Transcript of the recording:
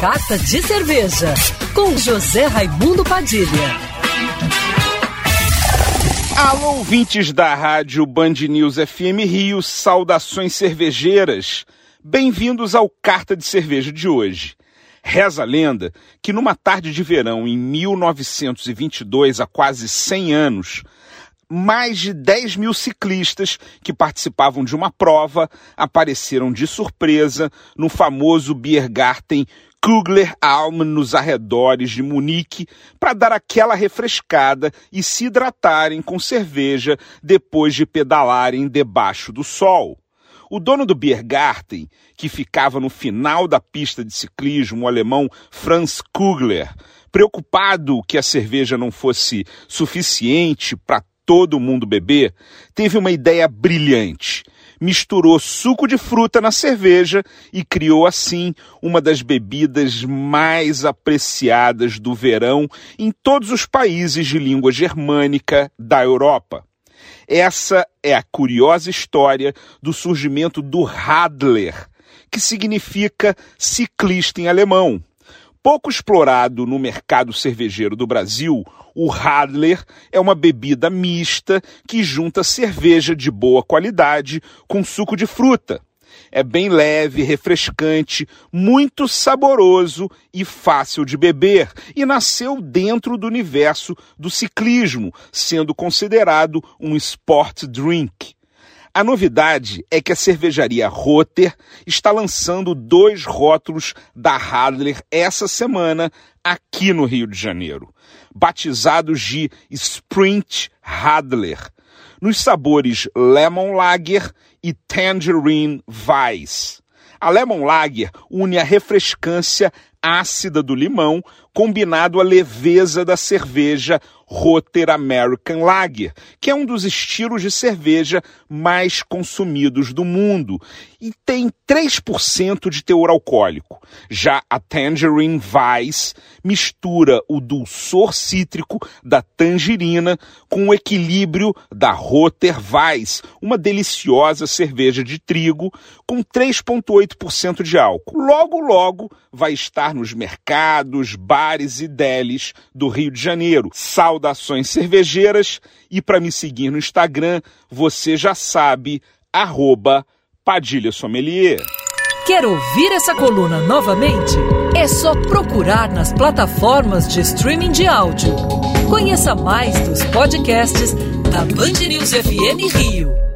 Carta de Cerveja, com José Raimundo Padilha. Alô, ouvintes da rádio Band News FM Rio, saudações cervejeiras. Bem-vindos ao Carta de Cerveja de hoje. Reza a lenda que numa tarde de verão em 1922, há quase 100 anos, mais de 10 mil ciclistas que participavam de uma prova apareceram de surpresa no famoso Biergarten Kugler Alm nos arredores de Munique para dar aquela refrescada e se hidratarem com cerveja depois de pedalarem debaixo do sol. O dono do Biergarten, que ficava no final da pista de ciclismo, o alemão Franz Kugler, preocupado que a cerveja não fosse suficiente para todo mundo beber, teve uma ideia brilhante. Misturou suco de fruta na cerveja e criou assim uma das bebidas mais apreciadas do verão em todos os países de língua germânica da Europa. Essa é a curiosa história do surgimento do Radler, que significa ciclista em alemão. Pouco explorado no mercado cervejeiro do Brasil, o Radler é uma bebida mista que junta cerveja de boa qualidade com suco de fruta. É bem leve, refrescante, muito saboroso e fácil de beber, e nasceu dentro do universo do ciclismo, sendo considerado um sport drink. A novidade é que a cervejaria Rotter está lançando dois rótulos da Radler essa semana aqui no Rio de Janeiro, batizados de Sprint Radler, nos sabores Lemon Lager e Tangerine Weiss. A Lemon Lager une a refrescância ácida do limão combinado à leveza da cerveja Rotter American Lager, que é um dos estilos de cerveja mais consumidos do mundo e tem 3% de teor alcoólico. Já a Tangerine Weiss mistura o dulçor cítrico da tangerina com o equilíbrio da Rotter Weiss, uma deliciosa cerveja de trigo com 3,8% de álcool. Logo, logo vai estar nos mercados, bares e delis do Rio de Janeiro. Saudações cervejeiras e para me seguir no Instagram, você já sabe, arroba Padilha Sommelier. Quer ouvir essa coluna novamente? É só procurar nas plataformas de streaming de áudio. Conheça mais dos podcasts da Band News FM Rio.